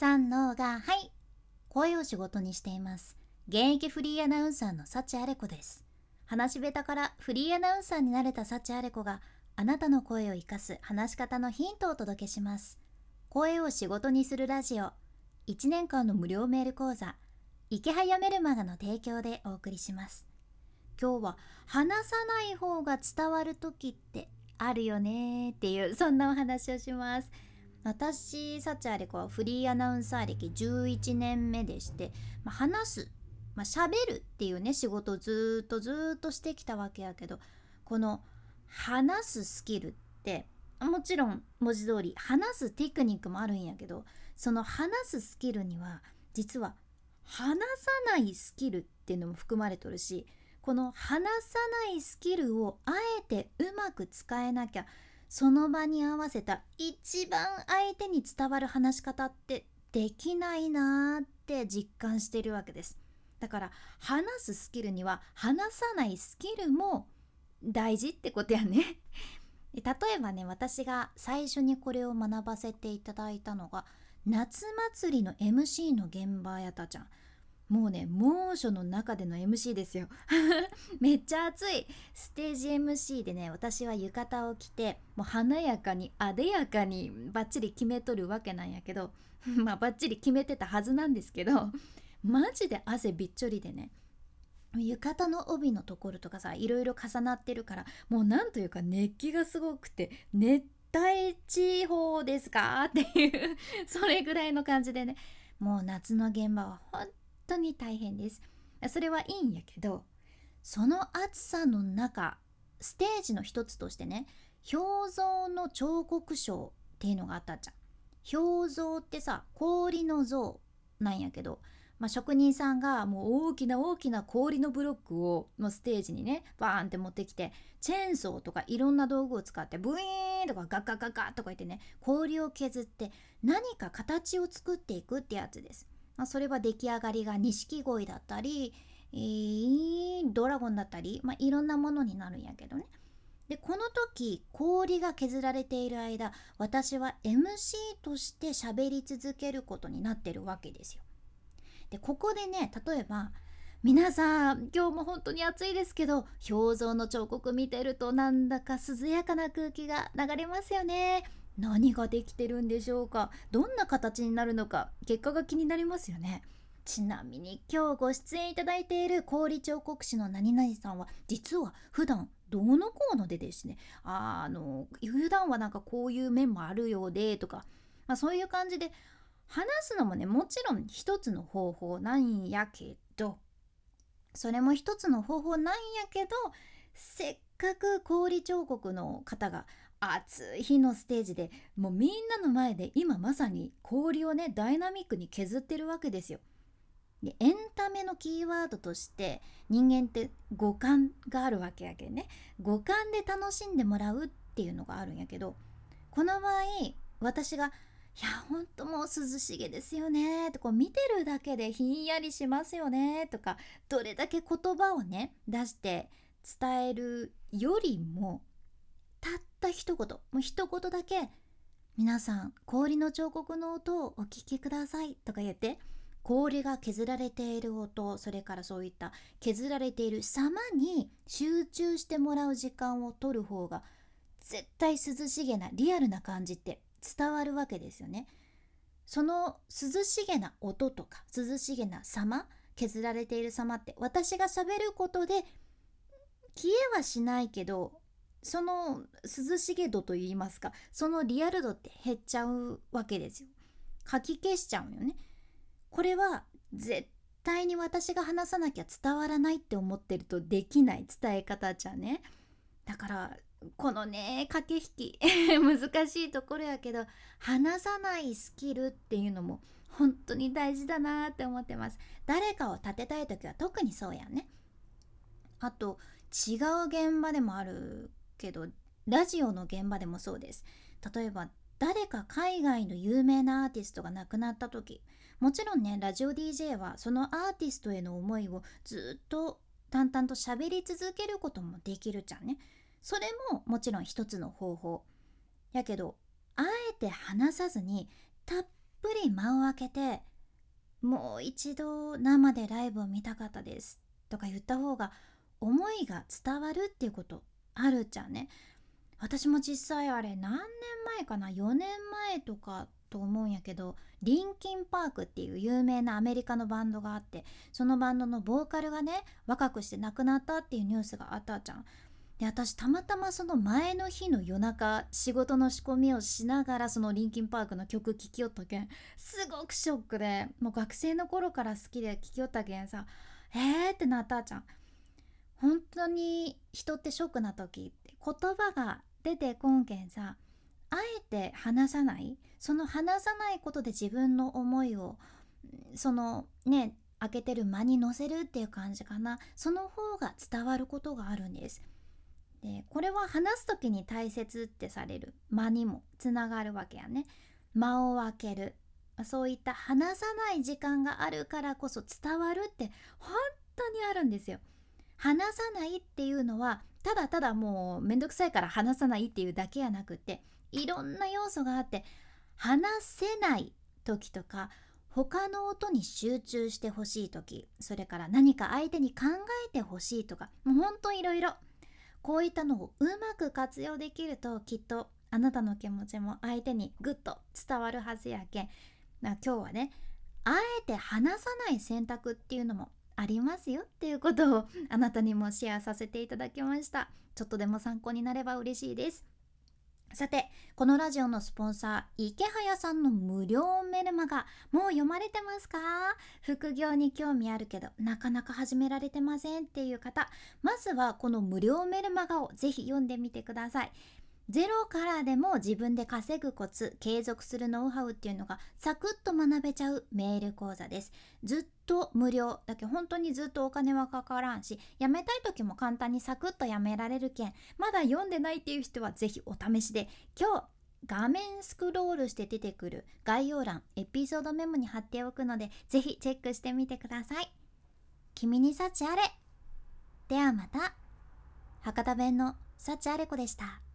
三のがはい。声を仕事にしています。現役フリーアナウンサーの幸あれ子です。話し下手からフリーアナウンサーになれた幸あれ子があなたの声を生かす話し方のヒントをお届けします。声を仕事にするラジオ。1年間の無料メール講座。池早メルマガの提供でお送りします。今日は話さない方が伝わる時ってあるよねっていうそんなお話をします。私幸あれ子はフリーアナウンサー歴11年目でして、まあ、話すまあ、喋るっていうね仕事をずっとずっとしてきたわけやけどこの話すスキルってもちろん文字通り話すテクニックもあるんやけどその話すスキルには実は話さないスキルっていうのも含まれとるしこの話さないスキルをあえてうまく使えなきゃその場に合わせた一番相手に伝わる話し方ってできないなーって実感してるわけです。だから話すスキルには話さないスキルも大事ってことやね 例えばね私が最初にこれを学ばせていただいたのが夏祭りの MC の現場やったじゃんもうね猛暑の中での MC ですよ。めっちゃ暑い。ステージ MC でね私は浴衣を着てもう華やかにあでやかにバッチリ決めとるわけなんやけど まあバッチリ決めてたはずなんですけどマジで汗びっちょりでね浴衣の帯のところとかさいろいろ重なってるからもうなんというか熱気がすごくて熱帯地方ですか？っていうそれぐらいの感じでねもう夏の現場は本当に大変ですそれはいいんやけどその暑さの中ステージの一つとしてね氷像の彫刻賞っていうのがあったじゃん氷像ってさ氷の像なんやけどまあ、職人さんがもう大きな大きな氷のブロックをもうステージにねバーンって持ってきてチェーンソーとかいろんな道具を使ってブイーンとかガッガッガッガッとか言ってね氷を削って何か形を作っていくってやつです。まあ、それは出来上がりが錦鯉だったり、えー、ドラゴンだったり、まあ、いろんなものになるんやけどね。でこの時氷が削られている間私は MC として喋り続けることになってるわけですよ。でここでね例えば皆さん今日も本当に暑いですけど表像の彫刻見てるとなんだか涼やかな空気が流れますよね何ができてるんでしょうか？どんな形になるのか？結果が気になりますよね。ちなみに今日ご出演いただいている氷彫刻師の何々さんは実は普段どうのこうのでですねあの普段はなんかこういう面もあるようでとか、まあ、そういう感じで話すのもねもちろん一つの方法なんやけどそれも一つの方法なんやけどせっかく氷彫刻の方が暑い日のステージでもうみんなの前で今まさに氷をねダイナミックに削ってるわけですよ。でエンタメのキーワードとして人間って五感があるわけやけんね五感で楽しんでもらうっていうのがあるんやけどこの場合私がいやほんともう涼しげですよねとこう見てるだけでひんやりしますよねとかどれだけ言葉をね出して伝えるよりもった一言もう一言だけ「皆さん氷の彫刻の音をお聞きください」とか言って氷が削られている音それからそういった削られている様に集中してもらう時間を取る方が絶対涼しげなリアルな感じって伝わるわけですよね。その涼しげな音とか涼しげな様削られている様って私がしゃべることで消えはしないけどその涼しげ度といいますかそのリアル度って減っちゃうわけですよ。書き消しちゃうよね。これは絶対に私が話さなきゃ伝わらないって思ってるとできない伝え方じゃね。だからこのね駆け引き 難しいところやけど話さないスキルっていうのも本当に大事だなって思ってます誰かを立てたい時は特にそうやねあと違う現場でもあるけどラジオの現場でもそうです。例えば誰か海外の有名なアーティストが亡くなった時もちろんねラジオ DJ はそのアーティストへの思いをずっと淡々と喋り続けることもできるじゃんね。それももちろん一つの方法。やけどあえて話さずにたっぷり間を空けてもう一度生でライブを見たかったですとか言った方が思いが伝わるっていうこと。あるじゃんね私も実際あれ何年前かな？4年前とかと思うんやけどリンキンパークっていう有名なアメリカのバンドがあってそのバンドのボーカルがね若くして亡くなったっていうニュースがあったじゃん。で私たまたまその前の日の夜中仕事の仕込みをしながらそのリンキンパークの曲聴きよったけんすごくショックでもう学生の頃から好きで聴きよったけんさえーってなったじゃん。本当に人ってショックな時って言葉が出てこんけんさあえて話さない。その話さないことで自分の思いをそのね開けてる間に乗せるっていう感じかな。その方が伝わることがあるんです。でこれは話す時に大切ってされる。間にも。つながるわけやね。間を空ける。そういった話さない時間があるからこそ伝わるって本当にあるんですよ。話さないっていうのはただただもうめんどくさいから話さないっていうだけやなくっていろんな要素があって話せない時とか他の音に集中してほしい時それから何か相手に考えてほしいとかもうほんといろいろこういったのをうまく活用できるときっとあなたの気持ちも相手にぐっと伝わるはずやけん。今日はねあえて話さない選択っていうのもありますよっていうことをあなたにもシェアさせていただきました。ちょっとでも参考になれば嬉しいです。さてこのラジオのスポンサー池早さんの無料メルマガもう読まれてますか？副業に興味あるけどなかなか始められてませんっていう方まずはこの無料メルマガをぜひ読んでみてください。ゼロからでも自分で稼ぐコツ継続するノウハウっていうのがサクッと学べちゃうメール講座です。ずっと無料だけ本当にずっとお金はかからんしやめたい時も簡単にサクッとやめられるけんまだ読んでないっていう人はぜひお試しで。今日画面スクロールして出てくる概要欄エピソードメモに貼っておくのでぜひチェックしてみてください。君に幸あれ。ではまた。博多弁の幸あれ子でした。